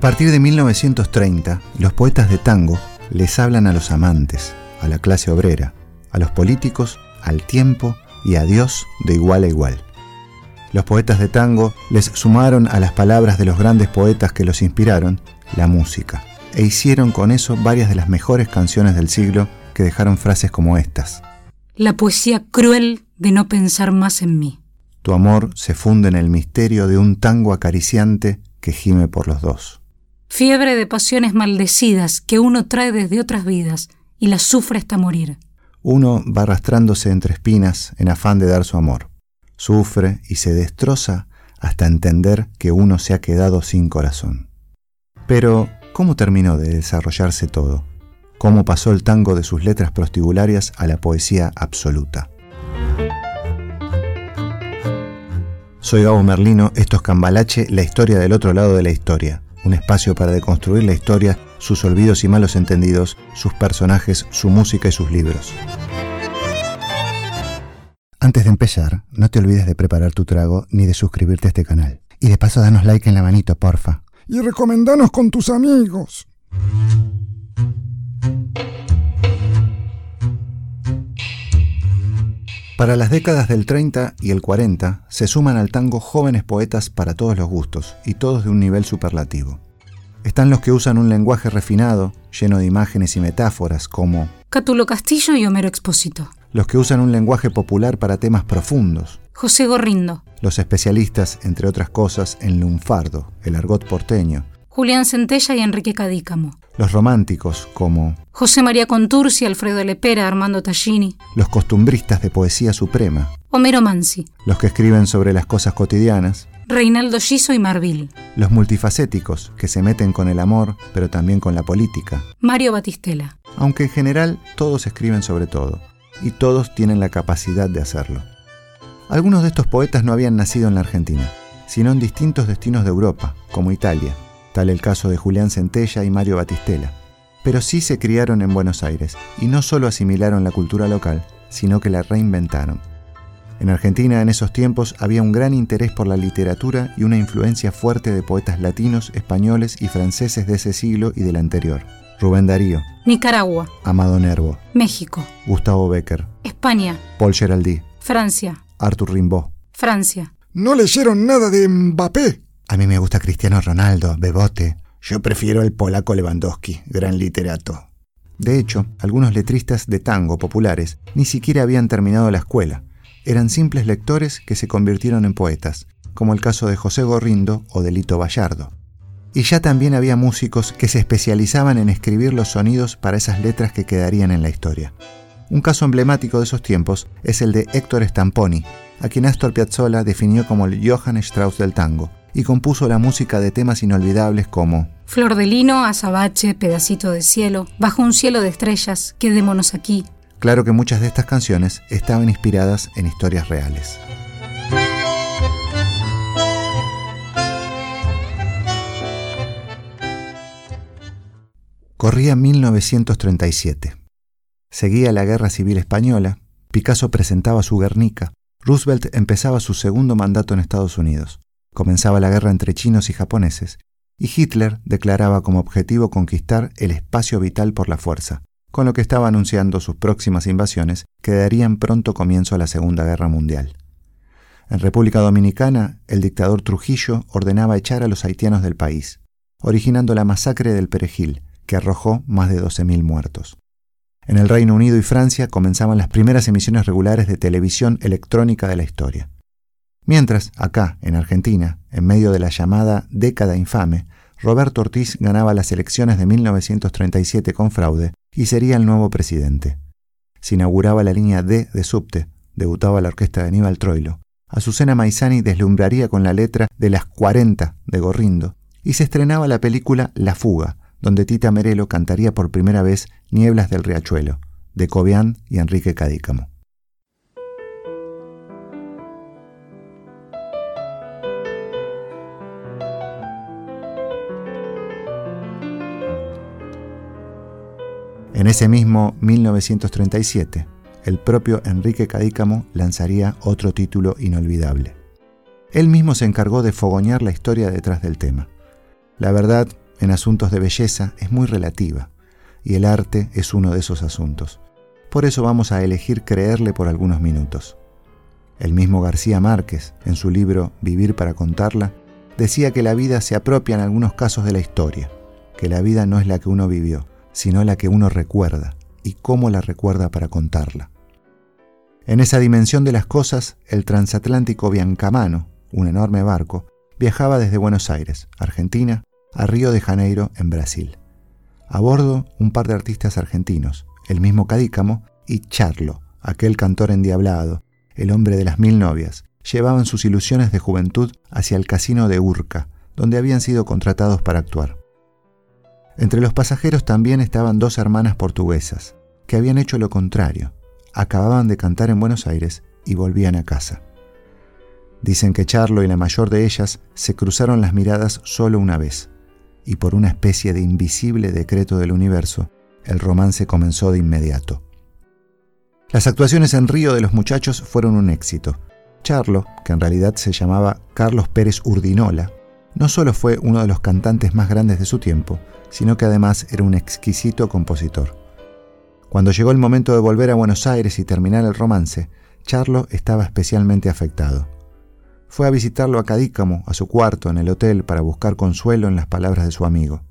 partir de 1930, los poetas de tango les hablan a los amantes, a la clase obrera, a los políticos, al tiempo y a Dios de igual a igual. Los poetas de tango les sumaron a las palabras de los grandes poetas que los inspiraron la música, e hicieron con eso varias de las mejores canciones del siglo que dejaron frases como estas. La poesía cruel de no pensar más en mí. Tu amor se funde en el misterio de un tango acariciante que gime por los dos. Fiebre de pasiones maldecidas que uno trae desde otras vidas y las sufre hasta morir. Uno va arrastrándose entre espinas en afán de dar su amor. Sufre y se destroza hasta entender que uno se ha quedado sin corazón. Pero, ¿cómo terminó de desarrollarse todo? ¿Cómo pasó el tango de sus letras prostibularias a la poesía absoluta? Soy Gabo Merlino, esto es Cambalache, la historia del otro lado de la historia. Un espacio para deconstruir la historia, sus olvidos y malos entendidos, sus personajes, su música y sus libros. Antes de empezar, no te olvides de preparar tu trago ni de suscribirte a este canal. Y de paso danos like en la manito, porfa. Y recomendanos con tus amigos. Para las décadas del 30 y el 40 se suman al tango jóvenes poetas para todos los gustos y todos de un nivel superlativo. Están los que usan un lenguaje refinado, lleno de imágenes y metáforas, como Cátulo Castillo y Homero Expósito. Los que usan un lenguaje popular para temas profundos. José Gorrindo. Los especialistas, entre otras cosas, en lunfardo, el argot porteño. Julián Centella y Enrique Cadícamo. Los románticos, como José María Contursi, Alfredo Lepera, Armando Tallini. Los costumbristas de poesía suprema. Homero Mansi. Los que escriben sobre las cosas cotidianas. Reinaldo Giso y Marvil. Los multifacéticos, que se meten con el amor, pero también con la política. Mario Batistela. Aunque en general todos escriben sobre todo, y todos tienen la capacidad de hacerlo. Algunos de estos poetas no habían nacido en la Argentina, sino en distintos destinos de Europa, como Italia, tal el caso de Julián Centella y Mario Batistela. Pero sí se criaron en Buenos Aires y no solo asimilaron la cultura local, sino que la reinventaron. En Argentina en esos tiempos había un gran interés por la literatura y una influencia fuerte de poetas latinos, españoles y franceses de ese siglo y del anterior. Rubén Darío, Nicaragua, Amado Nervo, México, Gustavo Becker, España, Paul Geraldi, Francia, Arthur Rimbaud. Francia. No leyeron nada de Mbappé. A mí me gusta Cristiano Ronaldo, Bebote. Yo prefiero el polaco Lewandowski, gran literato. De hecho, algunos letristas de tango populares ni siquiera habían terminado la escuela. Eran simples lectores que se convirtieron en poetas, como el caso de José Gorrindo o de Lito Vallardo. Y ya también había músicos que se especializaban en escribir los sonidos para esas letras que quedarían en la historia. Un caso emblemático de esos tiempos es el de Héctor Stamponi, a quien Astor Piazzolla definió como el Johann Strauss del tango, y compuso la música de temas inolvidables como Flor de lino, azabache, pedacito de cielo, bajo un cielo de estrellas, quedémonos aquí. Claro que muchas de estas canciones estaban inspiradas en historias reales. Corría 1937. Seguía la Guerra Civil Española, Picasso presentaba su Guernica, Roosevelt empezaba su segundo mandato en Estados Unidos, comenzaba la guerra entre chinos y japoneses, y Hitler declaraba como objetivo conquistar el espacio vital por la fuerza, con lo que estaba anunciando sus próximas invasiones que darían pronto comienzo a la Segunda Guerra Mundial. En República Dominicana, el dictador Trujillo ordenaba echar a los haitianos del país, originando la masacre del Perejil, que arrojó más de 12.000 muertos. En el Reino Unido y Francia comenzaban las primeras emisiones regulares de televisión electrónica de la historia. Mientras, acá, en Argentina, en medio de la llamada década infame, Roberto Ortiz ganaba las elecciones de 1937 con fraude y sería el nuevo presidente. Se inauguraba la línea D de subte, debutaba la orquesta de Aníbal Troilo. Azucena Maizani deslumbraría con la letra de las 40 de Gorrindo y se estrenaba la película La Fuga, donde Tita Merelo cantaría por primera vez Nieblas del Riachuelo, de Cobian y Enrique Cadícamo. En ese mismo 1937, el propio Enrique Cadícamo lanzaría otro título inolvidable. Él mismo se encargó de fogoñar la historia detrás del tema. La verdad en asuntos de belleza es muy relativa, y el arte es uno de esos asuntos. Por eso vamos a elegir creerle por algunos minutos. El mismo García Márquez, en su libro Vivir para contarla, decía que la vida se apropia en algunos casos de la historia, que la vida no es la que uno vivió, sino la que uno recuerda, y cómo la recuerda para contarla. En esa dimensión de las cosas, el transatlántico Biancamano, un enorme barco, viajaba desde Buenos Aires, Argentina, a Río de Janeiro, en Brasil. A bordo, un par de artistas argentinos, el mismo Cadícamo y Charlo, aquel cantor endiablado, el hombre de las mil novias, llevaban sus ilusiones de juventud hacia el casino de Urca, donde habían sido contratados para actuar. Entre los pasajeros también estaban dos hermanas portuguesas, que habían hecho lo contrario, acababan de cantar en Buenos Aires y volvían a casa. Dicen que Charlo y la mayor de ellas se cruzaron las miradas solo una vez, y por una especie de invisible decreto del universo, el romance comenzó de inmediato. Las actuaciones en Río de los muchachos fueron un éxito. Charlo, que en realidad se llamaba Carlos Pérez Urdinola, no solo fue uno de los cantantes más grandes de su tiempo, sino que además era un exquisito compositor. Cuando llegó el momento de volver a Buenos Aires y terminar el romance, Charlo estaba especialmente afectado. Fue a visitarlo a Cadícamo, a su cuarto en el hotel, para buscar consuelo en las palabras de su amigo.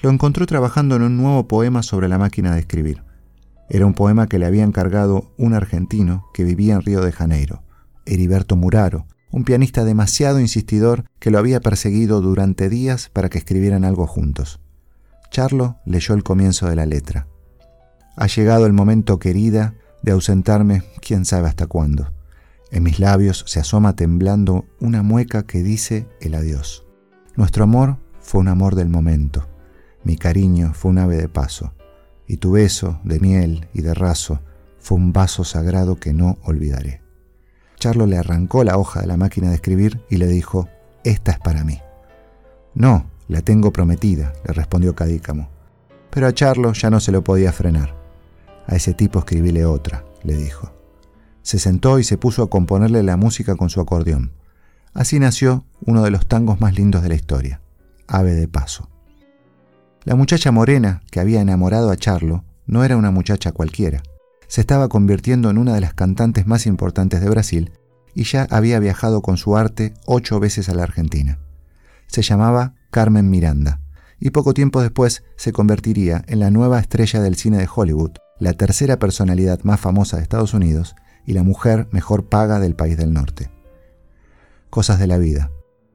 Lo encontró trabajando en un nuevo poema sobre la máquina de escribir. Era un poema que le había encargado un argentino que vivía en Río de Janeiro, Heriberto Muraro, un pianista demasiado insistidor que lo había perseguido durante días para que escribieran algo juntos. Charlo leyó el comienzo de la letra. Ha llegado el momento, querida, de ausentarme quién sabe hasta cuándo. En mis labios se asoma temblando una mueca que dice el adiós. Nuestro amor fue un amor del momento. Mi cariño fue un ave de paso. Y tu beso de miel y de raso fue un vaso sagrado que no olvidaré. Charlo le arrancó la hoja de la máquina de escribir y le dijo, esta es para mí. No, la tengo prometida, le respondió Cadícamo. Pero a Charlo ya no se lo podía frenar. A ese tipo escribíle otra, le dijo. Se sentó y se puso a componerle la música con su acordeón. Así nació uno de los tangos más lindos de la historia, Ave de Paso. La muchacha morena que había enamorado a Charlo no era una muchacha cualquiera. Se estaba convirtiendo en una de las cantantes más importantes de Brasil y ya había viajado con su arte ocho veces a la Argentina. Se llamaba Carmen Miranda, y poco tiempo después se convertiría en la nueva estrella del cine de Hollywood, la tercera personalidad más famosa de Estados Unidos y la mujer mejor paga del país del norte. Cosas de la vida.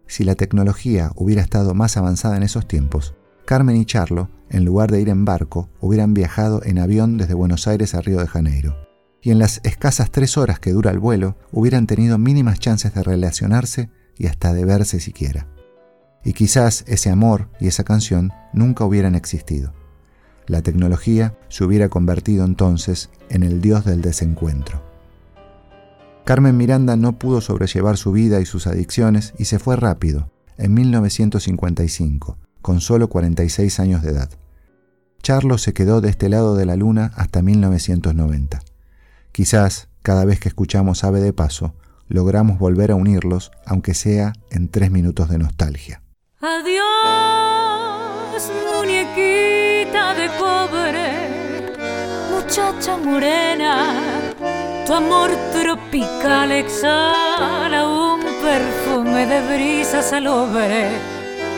Si la tecnología hubiera estado más avanzada en esos tiempos, Carmen y Charlo, en lugar de ir en barco, hubieran viajado en avión desde Buenos Aires a Río de Janeiro. Y en las escasas tres horas que dura el vuelo, hubieran tenido mínimas chances de relacionarse y hasta de verse siquiera y quizás ese amor y esa canción nunca hubieran existido. La tecnología se hubiera convertido entonces en el dios del desencuentro. Carmen Miranda no pudo sobrellevar su vida y sus adicciones y se fue rápido, en 1955, con solo 46 años de edad. Charlo se quedó de este lado de la luna hasta 1990. Quizás, cada vez que escuchamos Ave de Paso, logramos volver a unirlos, aunque sea en tres minutos de nostalgia. Adiós, muñequita de cobre, muchacha morena, tu amor tropical exhala un perfume de brisa salobre,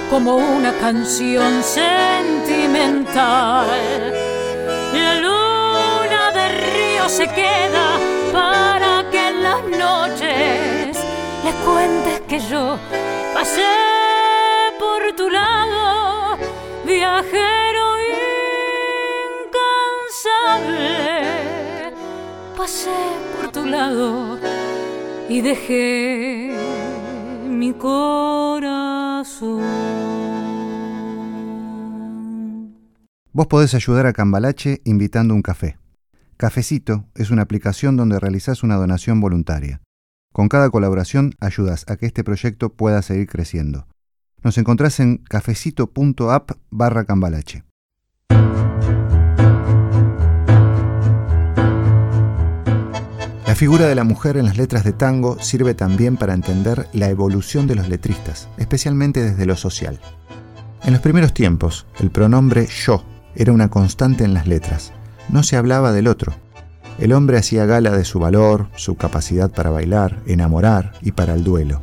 como una canción sentimental. La luna de río se queda para que en las noches le cuentes que yo pasé por tu lado, viajero incansable. Pasé por tu lado y dejé mi corazón. Vos podés ayudar a Cambalache invitando un café. Cafecito es una aplicación donde realizás una donación voluntaria. Con cada colaboración ayudas a que este proyecto pueda seguir creciendo. Nos encontrás en cafecito.app barra cambalache. Figura de la mujer en las letras de tango sirve también para entender la evolución de los letristas, especialmente desde lo social. En los primeros tiempos, el pronombre yo era una constante en las letras. No se hablaba del otro. El hombre hacía gala de su valor, su capacidad para bailar, enamorar y para el duelo.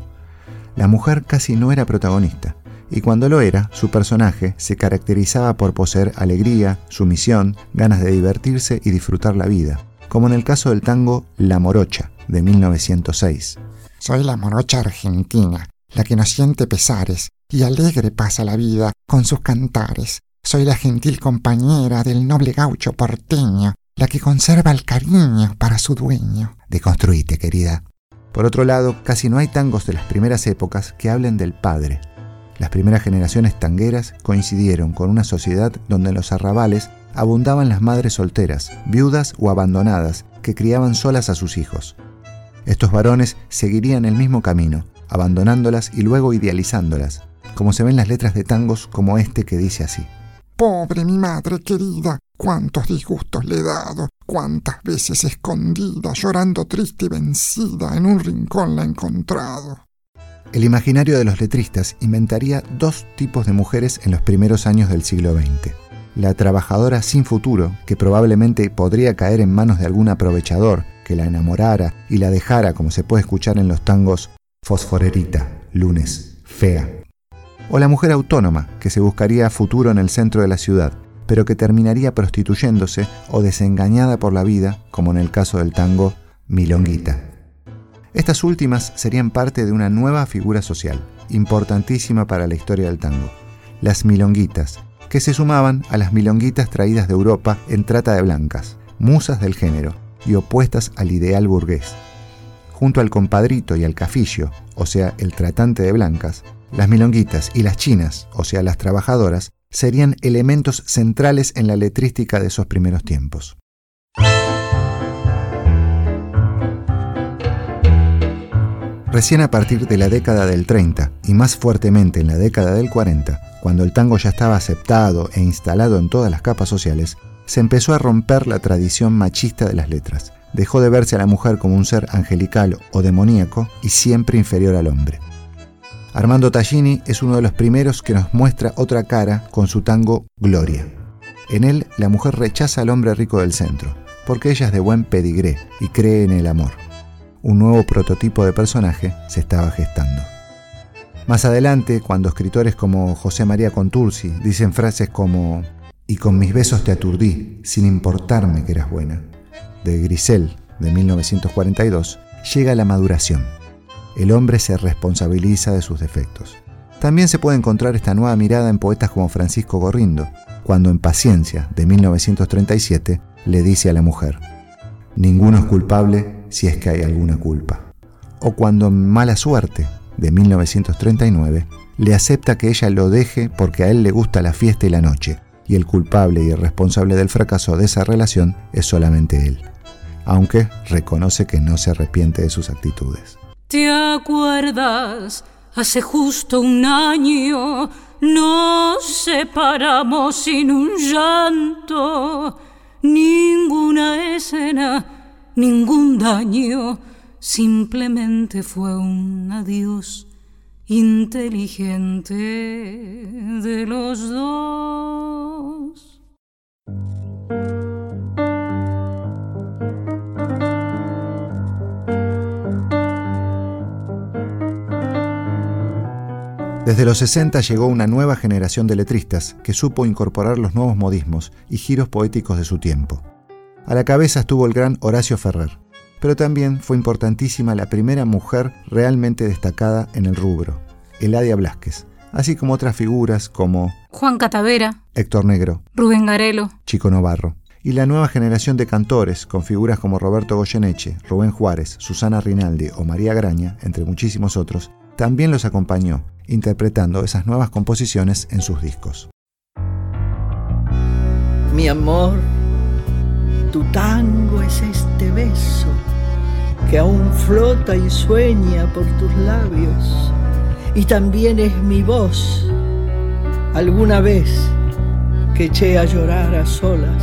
La mujer casi no era protagonista, y cuando lo era, su personaje se caracterizaba por poseer alegría, sumisión, ganas de divertirse y disfrutar la vida, como en el caso del tango La Morocha, de 1906. Soy la morocha argentina, la que no siente pesares y alegre pasa la vida con sus cantares. Soy la gentil compañera del noble gaucho porteño, la que conserva el cariño para su dueño. Deconstruite, querida. Por otro lado, casi no hay tangos de las primeras épocas que hablen del padre. Las primeras generaciones tangueras coincidieron con una sociedad donde en los arrabales abundaban las madres solteras, viudas o abandonadas, que criaban solas a sus hijos. Estos varones seguirían el mismo camino, abandonándolas y luego idealizándolas, como se ven las letras de tangos como este que dice así. Pobre mi madre querida, cuántos disgustos le he dado, cuántas veces escondida, llorando triste y vencida, en un rincón la he encontrado. El imaginario de los letristas inventaría dos tipos de mujeres en los primeros años del siglo XX. La trabajadora sin futuro, que probablemente podría caer en manos de algún aprovechador que la enamorara y la dejara, como se puede escuchar en los tangos Fosforerita, Lunes, Fea. O la mujer autónoma, que se buscaría futuro en el centro de la ciudad, pero que terminaría prostituyéndose o desengañada por la vida, como en el caso del tango Milonguita. Estas últimas serían parte de una nueva figura social, importantísima para la historia del tango, las milonguitas, que se sumaban a las milonguitas traídas de Europa en trata de blancas, musas del género y opuestas al ideal burgués junto al compadrito y al cafillo, o sea, el tratante de blancas, las milonguitas y las chinas, o sea, las trabajadoras, serían elementos centrales en la letrística de esos primeros tiempos. Recién a partir de la década del 30 y más fuertemente en la década del 40, cuando el tango ya estaba aceptado e instalado en todas las capas sociales, se empezó a romper la tradición machista de las letras dejó de verse a la mujer como un ser angelical o demoníaco y siempre inferior al hombre. Armando Tallini es uno de los primeros que nos muestra otra cara con su tango Gloria. En él, la mujer rechaza al hombre rico del centro, porque ella es de buen pedigré y cree en el amor. Un nuevo prototipo de personaje se estaba gestando. Más adelante, cuando escritores como José María Contursi dicen frases como y con mis besos te aturdí, sin importarme que eras buena, de Grisel, de 1942, llega la maduración. El hombre se responsabiliza de sus defectos. También se puede encontrar esta nueva mirada en poetas como Francisco Gorrindo, cuando en Paciencia, de 1937, le dice a la mujer, Ninguno es culpable si es que hay alguna culpa. O cuando en Mala Suerte, de 1939, le acepta que ella lo deje porque a él le gusta la fiesta y la noche, y el culpable y el responsable del fracaso de esa relación es solamente él aunque reconoce que no se arrepiente de sus actitudes. ¿Te acuerdas? Hace justo un año nos separamos sin un llanto, ninguna escena, ningún daño, simplemente fue un adiós inteligente de los dos. Desde los 60 llegó una nueva generación de letristas que supo incorporar los nuevos modismos y giros poéticos de su tiempo. A la cabeza estuvo el gran Horacio Ferrer, pero también fue importantísima la primera mujer realmente destacada en el rubro, Eladia Blasquez, así como otras figuras como Juan Catavera, Héctor Negro, Rubén Garelo, Chico Novarro, y la nueva generación de cantores con figuras como Roberto Goyeneche, Rubén Juárez, Susana Rinaldi o María Graña, entre muchísimos otros, también los acompañó interpretando esas nuevas composiciones en sus discos. Mi amor, tu tango es este beso que aún flota y sueña por tus labios y también es mi voz alguna vez que eché a llorar a solas.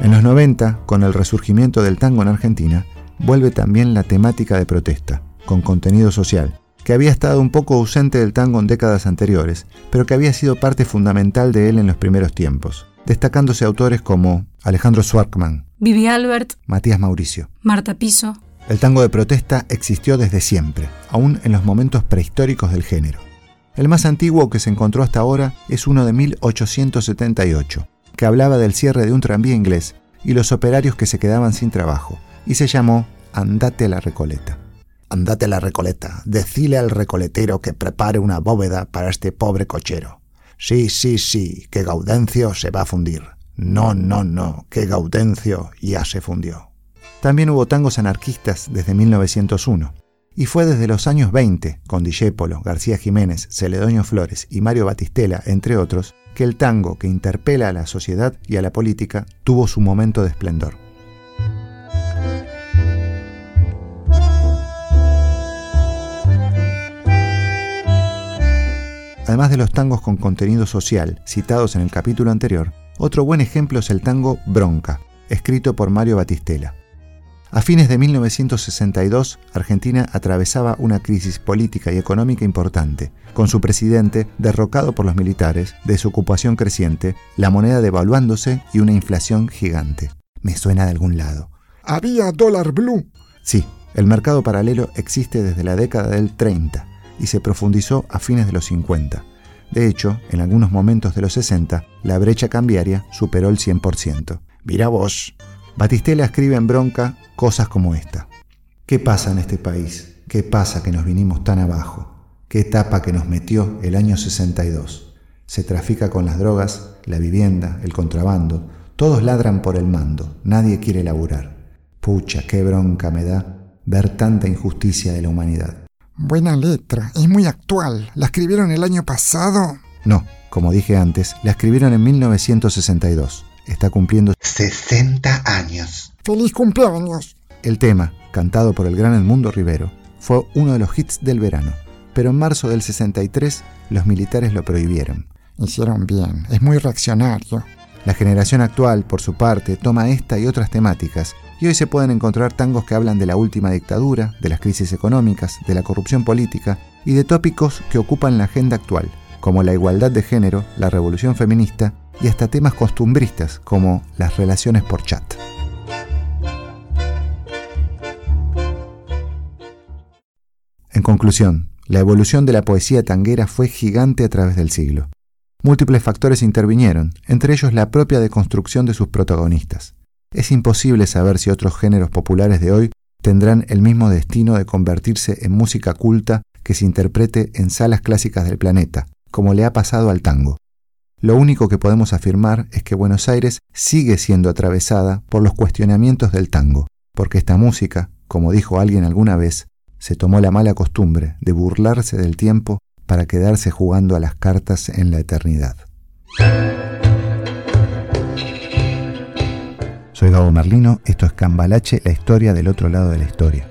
En los 90, con el resurgimiento del tango en Argentina, vuelve también la temática de protesta, con contenido social, que había estado un poco ausente del tango en décadas anteriores, pero que había sido parte fundamental de él en los primeros tiempos, destacándose autores como Alejandro Swarkman, Vivi Albert, Matías Mauricio. Marta Piso. El tango de protesta existió desde siempre, aún en los momentos prehistóricos del género. El más antiguo que se encontró hasta ahora es uno de 1878, que hablaba del cierre de un tranvía inglés y los operarios que se quedaban sin trabajo, y se llamó Andate a la Recoleta. Andate a la Recoleta, decile al recoletero que prepare una bóveda para este pobre cochero. Sí, sí, sí, que Gaudencio se va a fundir. No, no, no, que Gaudencio ya se fundió. También hubo tangos anarquistas desde 1901. Y fue desde los años 20, con Discépolo, García Jiménez, Celedonio Flores y Mario Batistela, entre otros, que el tango que interpela a la sociedad y a la política tuvo su momento de esplendor. Además de los tangos con contenido social citados en el capítulo anterior, otro buen ejemplo es el tango Bronca, escrito por Mario Batistela. A fines de 1962, Argentina atravesaba una crisis política y económica importante, con su presidente derrocado por los militares, desocupación creciente, la moneda devaluándose y una inflación gigante. Me suena de algún lado. Había dólar blue. Sí, el mercado paralelo existe desde la década del 30 y se profundizó a fines de los 50. De hecho, en algunos momentos de los 60, la brecha cambiaria superó el 100%. Mira vos. Batistela escribe en bronca cosas como esta. ¿Qué pasa en este país? ¿Qué pasa que nos vinimos tan abajo? ¿Qué etapa que nos metió el año 62? Se trafica con las drogas, la vivienda, el contrabando. Todos ladran por el mando. Nadie quiere laburar. Pucha, qué bronca me da ver tanta injusticia de la humanidad. Buena letra, es muy actual. ¿La escribieron el año pasado? No, como dije antes, la escribieron en 1962. Está cumpliendo 60 años. ¡Feliz cumpleaños! El tema, cantado por el gran Edmundo Rivero, fue uno de los hits del verano, pero en marzo del 63 los militares lo prohibieron. Hicieron bien, es muy reaccionario. La generación actual, por su parte, toma esta y otras temáticas, y hoy se pueden encontrar tangos que hablan de la última dictadura, de las crisis económicas, de la corrupción política y de tópicos que ocupan la agenda actual, como la igualdad de género, la revolución feminista y hasta temas costumbristas como las relaciones por chat. En conclusión, la evolución de la poesía tanguera fue gigante a través del siglo. Múltiples factores intervinieron, entre ellos la propia deconstrucción de sus protagonistas. Es imposible saber si otros géneros populares de hoy tendrán el mismo destino de convertirse en música culta que se interprete en salas clásicas del planeta, como le ha pasado al tango. Lo único que podemos afirmar es que Buenos Aires sigue siendo atravesada por los cuestionamientos del tango, porque esta música, como dijo alguien alguna vez, se tomó la mala costumbre de burlarse del tiempo para quedarse jugando a las cartas en la eternidad. Soy Gabo Merlino, esto es Cambalache, la historia del otro lado de la historia.